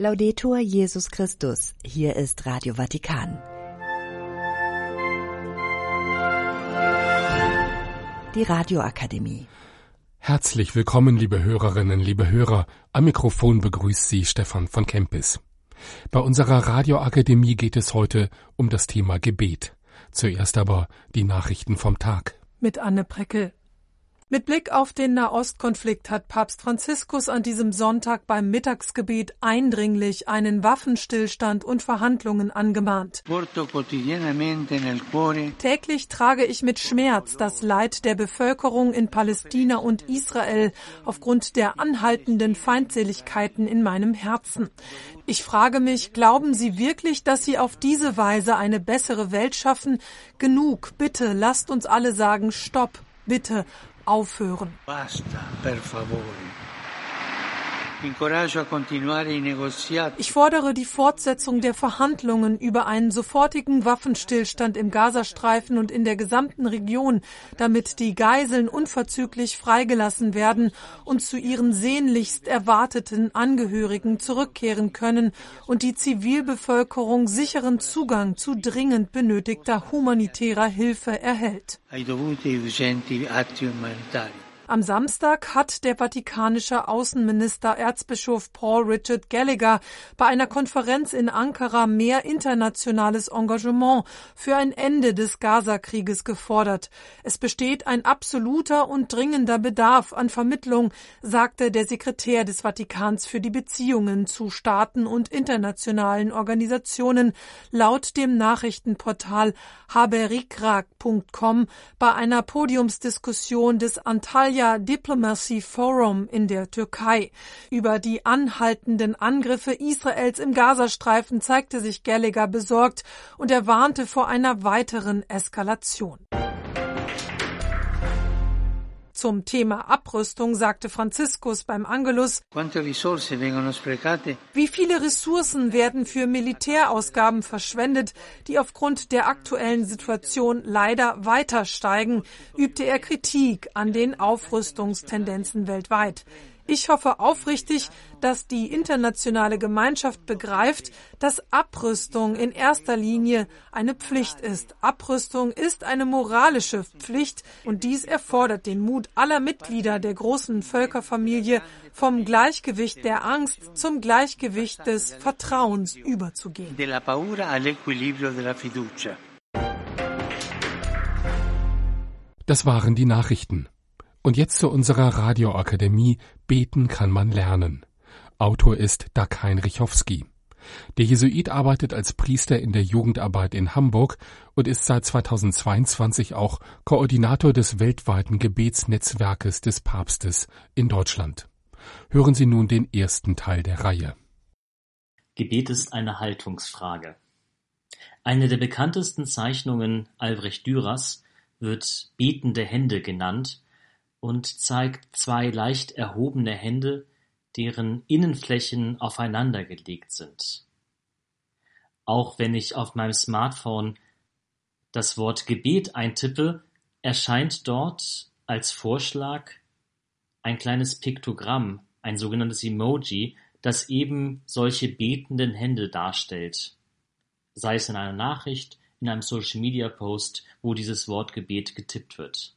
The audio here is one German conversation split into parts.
Laudetur Jesus Christus. Hier ist Radio Vatikan. Die Radioakademie. Herzlich willkommen, liebe Hörerinnen, liebe Hörer. Am Mikrofon begrüßt Sie Stefan von Kempis. Bei unserer Radioakademie geht es heute um das Thema Gebet. Zuerst aber die Nachrichten vom Tag. Mit Anne Preckel. Mit Blick auf den Nahostkonflikt hat Papst Franziskus an diesem Sonntag beim Mittagsgebet eindringlich einen Waffenstillstand und Verhandlungen angemahnt. Täglich trage ich mit Schmerz das Leid der Bevölkerung in Palästina und Israel aufgrund der anhaltenden Feindseligkeiten in meinem Herzen. Ich frage mich, glauben Sie wirklich, dass Sie auf diese Weise eine bessere Welt schaffen? Genug, bitte, lasst uns alle sagen, stopp, bitte, aufhören. Basta, per favore. Ich fordere die Fortsetzung der Verhandlungen über einen sofortigen Waffenstillstand im Gazastreifen und in der gesamten Region, damit die Geiseln unverzüglich freigelassen werden und zu ihren sehnlichst erwarteten Angehörigen zurückkehren können und die Zivilbevölkerung sicheren Zugang zu dringend benötigter humanitärer Hilfe erhält. Am Samstag hat der vatikanische Außenminister Erzbischof Paul Richard Gallagher bei einer Konferenz in Ankara mehr internationales Engagement für ein Ende des Gaza-Krieges gefordert. Es besteht ein absoluter und dringender Bedarf an Vermittlung, sagte der Sekretär des Vatikans für die Beziehungen zu Staaten und internationalen Organisationen laut dem Nachrichtenportal haberikrag.com bei einer Podiumsdiskussion des Antalya Antalya Diplomacy Forum in der Türkei. Über die anhaltenden Angriffe Israels im Gazastreifen zeigte sich Gallagher besorgt und er warnte vor einer weiteren Eskalation. Zum Thema Abrüstung sagte Franziskus beim Angelus, wie viele Ressourcen werden für Militärausgaben verschwendet, die aufgrund der aktuellen Situation leider weiter steigen, übte er Kritik an den Aufrüstungstendenzen weltweit. Ich hoffe aufrichtig, dass die internationale Gemeinschaft begreift, dass Abrüstung in erster Linie eine Pflicht ist. Abrüstung ist eine moralische Pflicht und dies erfordert den Mut aller Mitglieder der großen Völkerfamilie, vom Gleichgewicht der Angst zum Gleichgewicht des Vertrauens überzugehen. Das waren die Nachrichten. Und jetzt zu unserer Radioakademie Beten kann man lernen. Autor ist Dag Heinrich Hofsky. Der Jesuit arbeitet als Priester in der Jugendarbeit in Hamburg und ist seit 2022 auch Koordinator des weltweiten Gebetsnetzwerkes des Papstes in Deutschland. Hören Sie nun den ersten Teil der Reihe. Gebet ist eine Haltungsfrage. Eine der bekanntesten Zeichnungen Albrecht Dürers wird betende Hände genannt und zeigt zwei leicht erhobene Hände, deren Innenflächen aufeinandergelegt sind. Auch wenn ich auf meinem Smartphone das Wort Gebet eintippe, erscheint dort als Vorschlag ein kleines Piktogramm, ein sogenanntes Emoji, das eben solche betenden Hände darstellt. Sei es in einer Nachricht, in einem Social Media Post, wo dieses Wort Gebet getippt wird.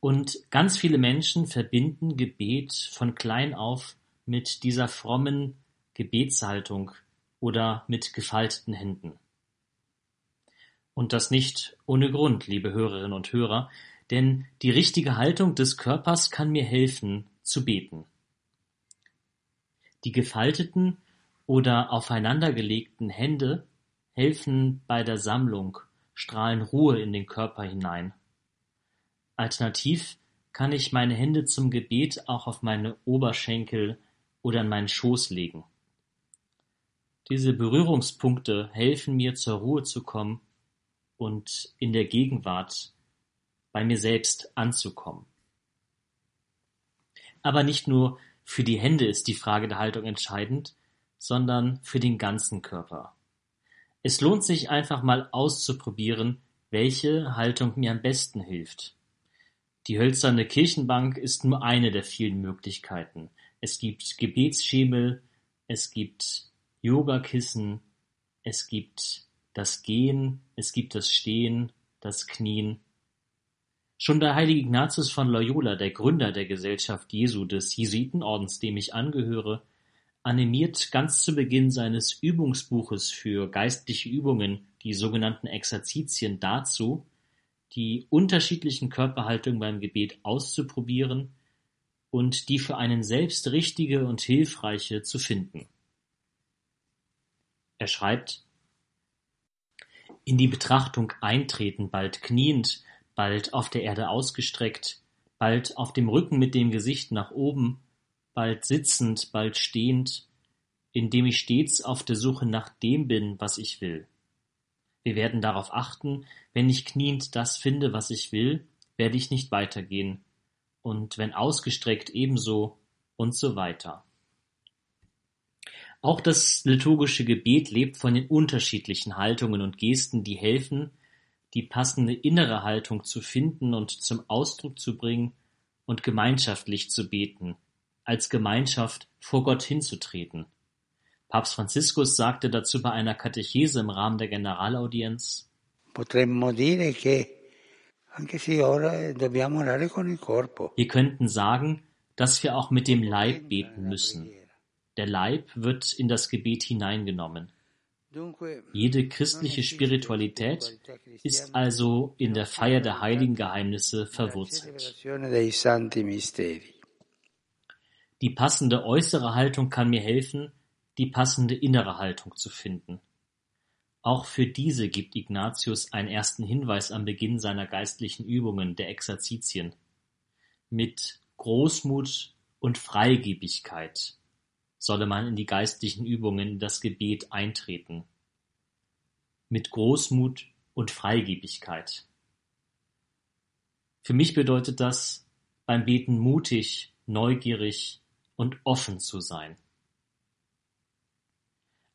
Und ganz viele Menschen verbinden Gebet von klein auf mit dieser frommen Gebetshaltung oder mit gefalteten Händen. Und das nicht ohne Grund, liebe Hörerinnen und Hörer, denn die richtige Haltung des Körpers kann mir helfen zu beten. Die gefalteten oder aufeinandergelegten Hände helfen bei der Sammlung, strahlen Ruhe in den Körper hinein. Alternativ kann ich meine Hände zum Gebet auch auf meine Oberschenkel oder in meinen Schoß legen. Diese Berührungspunkte helfen mir zur Ruhe zu kommen und in der Gegenwart bei mir selbst anzukommen. Aber nicht nur für die Hände ist die Frage der Haltung entscheidend, sondern für den ganzen Körper. Es lohnt sich einfach mal auszuprobieren, welche Haltung mir am besten hilft. Die hölzerne Kirchenbank ist nur eine der vielen Möglichkeiten. Es gibt Gebetsschemel, es gibt Yogakissen, es gibt das Gehen, es gibt das Stehen, das Knien. Schon der heilige Ignatius von Loyola, der Gründer der Gesellschaft Jesu des Jesuitenordens, dem ich angehöre, animiert ganz zu Beginn seines Übungsbuches für geistliche Übungen, die sogenannten Exerzitien, dazu, die unterschiedlichen Körperhaltungen beim Gebet auszuprobieren und die für einen selbst richtige und hilfreiche zu finden. Er schreibt In die Betrachtung eintreten, bald kniend, bald auf der Erde ausgestreckt, bald auf dem Rücken mit dem Gesicht nach oben, bald sitzend, bald stehend, indem ich stets auf der Suche nach dem bin, was ich will. Wir werden darauf achten, wenn ich kniend das finde, was ich will, werde ich nicht weitergehen, und wenn ausgestreckt ebenso und so weiter. Auch das liturgische Gebet lebt von den unterschiedlichen Haltungen und Gesten, die helfen, die passende innere Haltung zu finden und zum Ausdruck zu bringen und gemeinschaftlich zu beten, als Gemeinschaft vor Gott hinzutreten. Papst Franziskus sagte dazu bei einer Katechese im Rahmen der Generalaudienz. Wir könnten sagen, dass wir auch mit dem Leib beten müssen. Der Leib wird in das Gebet hineingenommen. Jede christliche Spiritualität ist also in der Feier der heiligen Geheimnisse verwurzelt. Die passende äußere Haltung kann mir helfen, die passende innere Haltung zu finden. Auch für diese gibt Ignatius einen ersten Hinweis am Beginn seiner geistlichen Übungen, der Exerzitien. Mit Großmut und Freigebigkeit solle man in die geistlichen Übungen, in das Gebet eintreten. Mit Großmut und Freigebigkeit. Für mich bedeutet das, beim Beten mutig, neugierig und offen zu sein.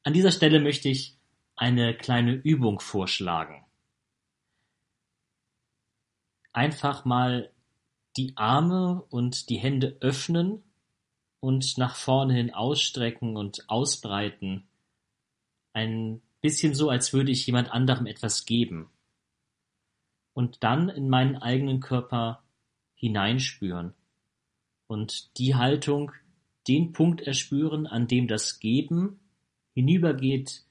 An dieser Stelle möchte ich eine kleine Übung vorschlagen. Einfach mal die Arme und die Hände öffnen und nach vorne hin ausstrecken und ausbreiten. Ein bisschen so, als würde ich jemand anderem etwas geben. Und dann in meinen eigenen Körper hineinspüren und die Haltung, den Punkt erspüren, an dem das Geben hinübergeht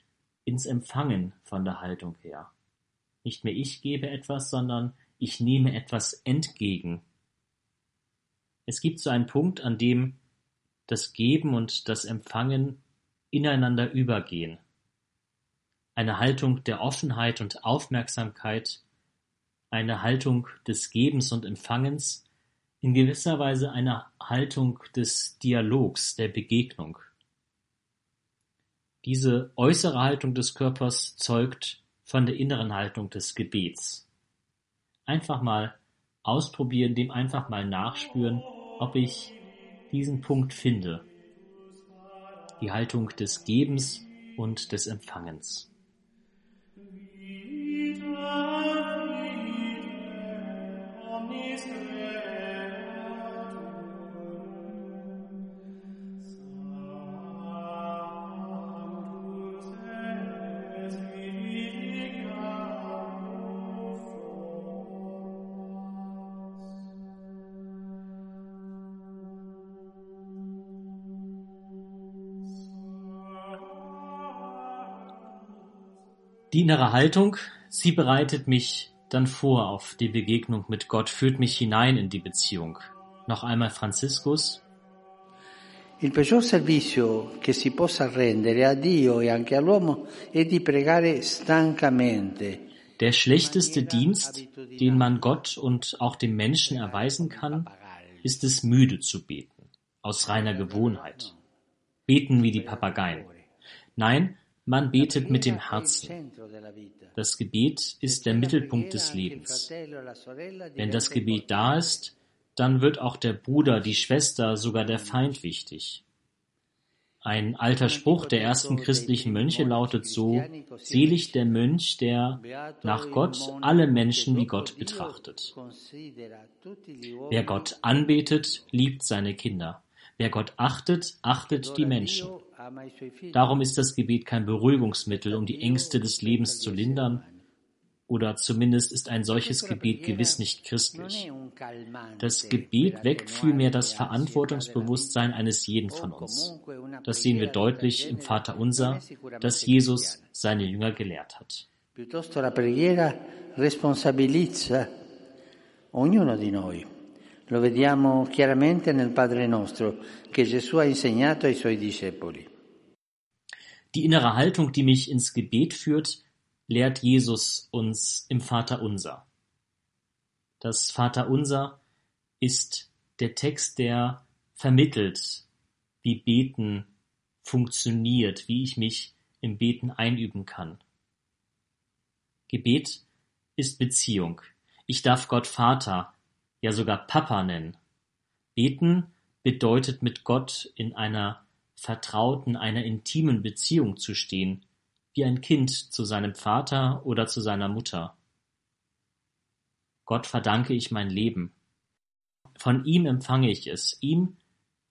ins Empfangen von der Haltung her. Nicht mehr ich gebe etwas, sondern ich nehme etwas entgegen. Es gibt so einen Punkt, an dem das Geben und das Empfangen ineinander übergehen. Eine Haltung der Offenheit und Aufmerksamkeit, eine Haltung des Gebens und Empfangens, in gewisser Weise eine Haltung des Dialogs, der Begegnung. Diese äußere Haltung des Körpers zeugt von der inneren Haltung des Gebets. Einfach mal ausprobieren, dem einfach mal nachspüren, ob ich diesen Punkt finde. Die Haltung des Gebens und des Empfangens. Die innere Haltung, sie bereitet mich dann vor auf die Begegnung mit Gott, führt mich hinein in die Beziehung. Noch einmal Franziskus. Il peggior servizio che si possa rendere a Dio e anche all'uomo è di pregare stancamente. Der schlechteste Dienst, den man Gott und auch dem Menschen erweisen kann, ist es müde zu beten, aus reiner Gewohnheit. Beten wie die Papageien. Nein, man betet mit dem Herzen. Das Gebet ist der Mittelpunkt des Lebens. Wenn das Gebet da ist, dann wird auch der Bruder, die Schwester, sogar der Feind wichtig. Ein alter Spruch der ersten christlichen Mönche lautet so, selig der Mönch, der nach Gott alle Menschen wie Gott betrachtet. Wer Gott anbetet, liebt seine Kinder. Wer Gott achtet, achtet die Menschen. Darum ist das Gebet kein Beruhigungsmittel, um die Ängste des Lebens zu lindern, oder zumindest ist ein solches Gebet gewiss nicht christlich. Das Gebet weckt vielmehr das Verantwortungsbewusstsein eines jeden von uns. Das sehen wir deutlich im Vater Unser, das Jesus seine Jünger gelehrt hat. Piuttosto la preghiera responsabilizza ognuno di noi. Lo vediamo chiaramente nel Padre nostro che Gesù ha insegnato ai suoi discepoli. Die innere Haltung, die mich ins Gebet führt, lehrt Jesus uns im Vaterunser. Das Vaterunser ist der Text, der vermittelt, wie Beten funktioniert, wie ich mich im Beten einüben kann. Gebet ist Beziehung. Ich darf Gott Vater, ja sogar Papa nennen. Beten bedeutet mit Gott in einer vertrauten, einer intimen Beziehung zu stehen, wie ein Kind zu seinem Vater oder zu seiner Mutter. Gott verdanke ich mein Leben. Von ihm empfange ich es, ihm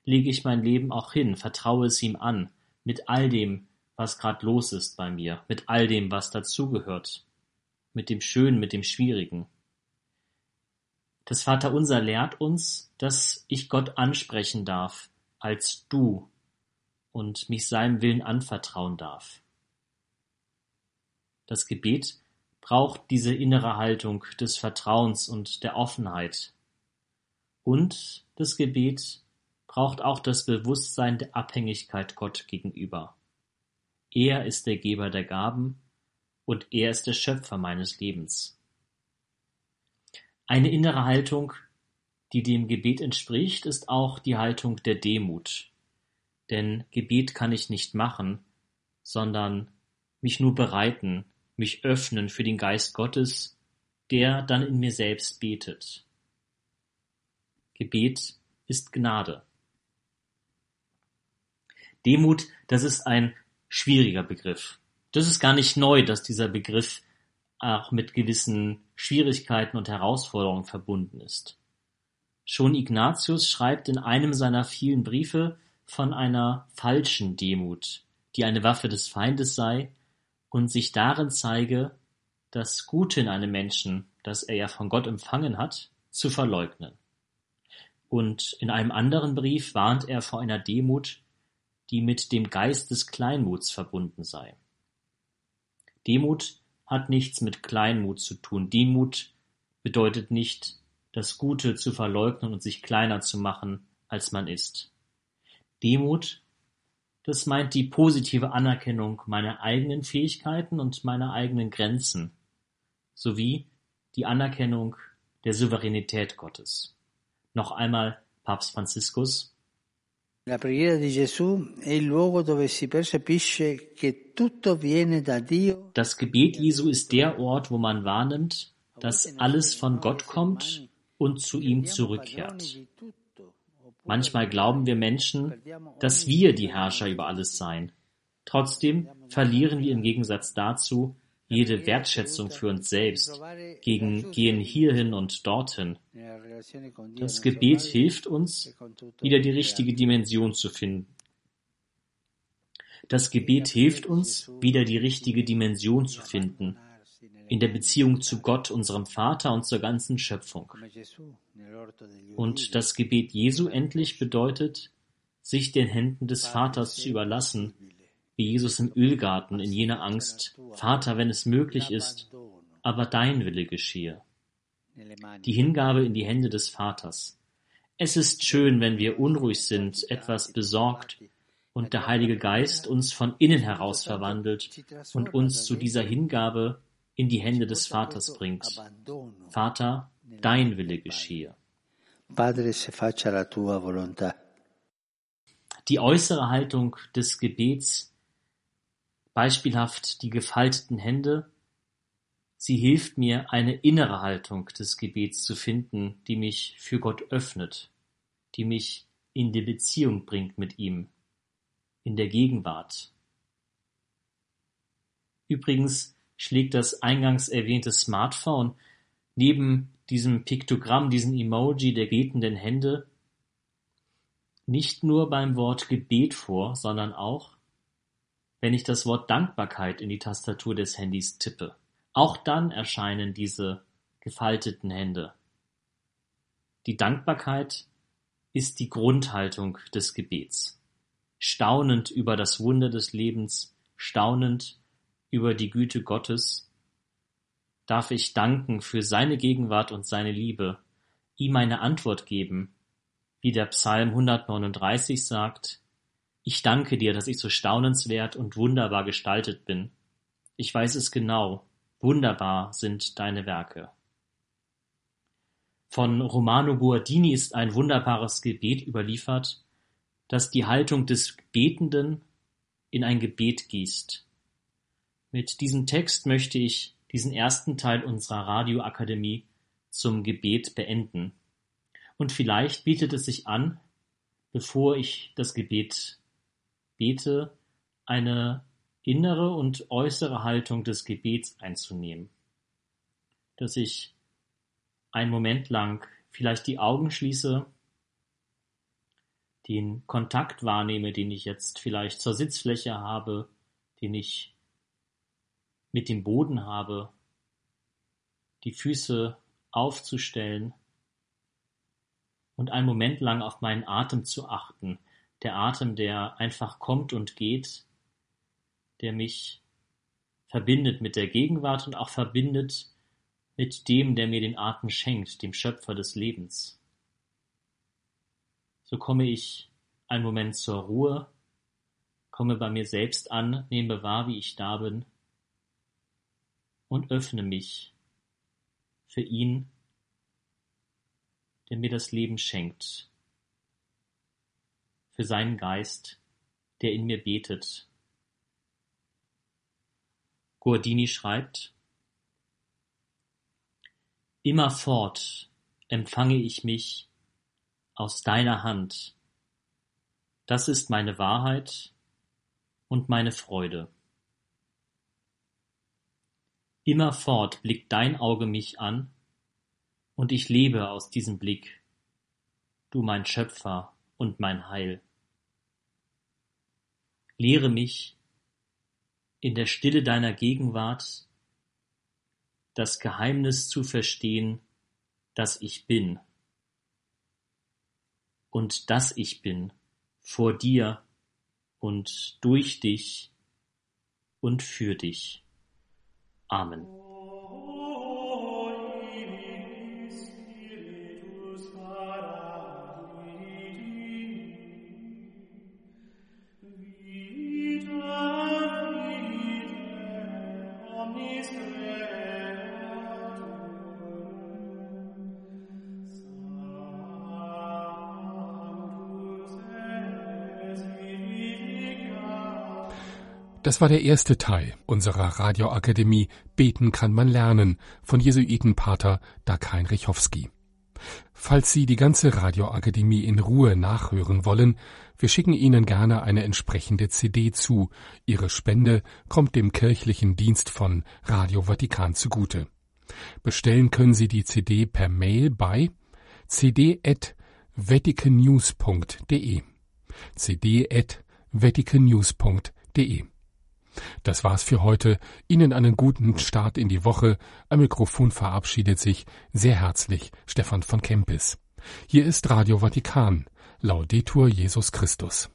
lege ich mein Leben auch hin, vertraue es ihm an, mit all dem, was grad los ist bei mir, mit all dem, was dazugehört, mit dem Schönen, mit dem Schwierigen. Das Vaterunser lehrt uns, dass ich Gott ansprechen darf als du und mich seinem Willen anvertrauen darf. Das Gebet braucht diese innere Haltung des Vertrauens und der Offenheit. Und das Gebet braucht auch das Bewusstsein der Abhängigkeit Gott gegenüber. Er ist der Geber der Gaben und er ist der Schöpfer meines Lebens. Eine innere Haltung, die dem Gebet entspricht, ist auch die Haltung der Demut. Denn Gebet kann ich nicht machen, sondern mich nur bereiten, mich öffnen für den Geist Gottes, der dann in mir selbst betet. Gebet ist Gnade. Demut, das ist ein schwieriger Begriff. Das ist gar nicht neu, dass dieser Begriff auch mit gewissen Schwierigkeiten und Herausforderungen verbunden ist. Schon Ignatius schreibt in einem seiner vielen Briefe von einer falschen Demut, die eine Waffe des Feindes sei und sich darin zeige, das Gute in einem Menschen, das er ja von Gott empfangen hat, zu verleugnen. Und in einem anderen Brief warnt er vor einer Demut, die mit dem Geist des Kleinmuts verbunden sei. Demut hat nichts mit Kleinmut zu tun. Demut bedeutet nicht, das Gute zu verleugnen und sich kleiner zu machen, als man ist. Demut das meint die positive Anerkennung meiner eigenen Fähigkeiten und meiner eigenen Grenzen sowie die Anerkennung der Souveränität Gottes. Noch einmal Papst Franziskus. La preghiera di Gesù è il luogo dove si percepisce che tutto viene da Dio. Das Gebet Jesu ist der Ort, wo man wahrnimmt, dass alles von Gott kommt und zu ihm zurückkehrt. Manchmal glauben wir Menschen, dass wir die Herrscher über alles seien. Trotzdem verlieren wir im Gegensatz dazu jede Wertschätzung für uns selbst, gegen gehen hierhin und dorthin. Das Gebet hilft uns, wieder die richtige Dimension zu finden. Das Gebet hilft uns, wieder die richtige Dimension zu finden, in der Beziehung zu Gott, unserem Vater und zur ganzen Schöpfung. Und das Gebet Jesu endlich bedeutet, sich den Händen des Vaters zu überlassen, wie Jesus im Ölgarten in jener Angst, Vater, wenn es möglich ist, aber dein Wille geschehe. Die Hingabe in die Hände des Vaters. Es ist schön, wenn wir unruhig sind, etwas besorgt, und der Heilige Geist uns von innen heraus verwandelt und uns zu dieser Hingabe in die Hände des Vaters bringt. Vater, dein Wille geschehe. Padre, se faccia la tua volontà. Die äußere Haltung des Gebets, beispielhaft die gefalteten Hände, sie hilft mir, eine innere Haltung des Gebets zu finden, die mich für Gott öffnet, die mich in die Beziehung bringt mit ihm, in der Gegenwart. Übrigens schlägt das eingangs erwähnte Smartphone neben diesem Piktogramm, diesem Emoji der betenden Hände nicht nur beim Wort Gebet vor, sondern auch wenn ich das Wort Dankbarkeit in die Tastatur des Handys tippe. Auch dann erscheinen diese gefalteten Hände. Die Dankbarkeit ist die Grundhaltung des Gebets. Staunend über das Wunder des Lebens, staunend über die Güte Gottes, darf ich danken für seine Gegenwart und seine Liebe, ihm eine Antwort geben, wie der Psalm 139 sagt, ich danke dir, dass ich so staunenswert und wunderbar gestaltet bin. Ich weiß es genau, wunderbar sind deine Werke. Von Romano Guardini ist ein wunderbares Gebet überliefert, das die Haltung des Betenden in ein Gebet gießt. Mit diesem Text möchte ich diesen ersten Teil unserer Radioakademie zum Gebet beenden. Und vielleicht bietet es sich an, bevor ich das Gebet bete, eine innere und äußere Haltung des Gebets einzunehmen. Dass ich einen Moment lang vielleicht die Augen schließe, den Kontakt wahrnehme, den ich jetzt vielleicht zur Sitzfläche habe, den ich mit dem Boden habe, die Füße aufzustellen und einen Moment lang auf meinen Atem zu achten, der Atem, der einfach kommt und geht, der mich verbindet mit der Gegenwart und auch verbindet mit dem, der mir den Atem schenkt, dem Schöpfer des Lebens. So komme ich einen Moment zur Ruhe, komme bei mir selbst an, nehme wahr, wie ich da bin und öffne mich für ihn, der mir das Leben schenkt für seinen Geist, der in mir betet. Guardini schreibt, Immerfort empfange ich mich aus deiner Hand. Das ist meine Wahrheit und meine Freude. Immerfort blickt dein Auge mich an, und ich lebe aus diesem Blick, du mein Schöpfer und mein Heil. Lehre mich in der Stille deiner Gegenwart das Geheimnis zu verstehen, dass ich bin und dass ich bin vor dir und durch dich und für dich. Amen. Das war der erste Teil unserer Radioakademie Beten kann man lernen von Jesuitenpater Dag Heinrich Hofsky. Falls Sie die ganze Radioakademie in Ruhe nachhören wollen, wir schicken Ihnen gerne eine entsprechende CD zu. Ihre Spende kommt dem kirchlichen Dienst von Radio Vatikan zugute. Bestellen können Sie die CD per Mail bei cd@vaticannews.de cd@vaticannews.de das war's für heute. Ihnen einen guten Start in die Woche. Am Mikrofon verabschiedet sich sehr herzlich Stefan von Kempis. Hier ist Radio Vatikan. Laudetur Jesus Christus.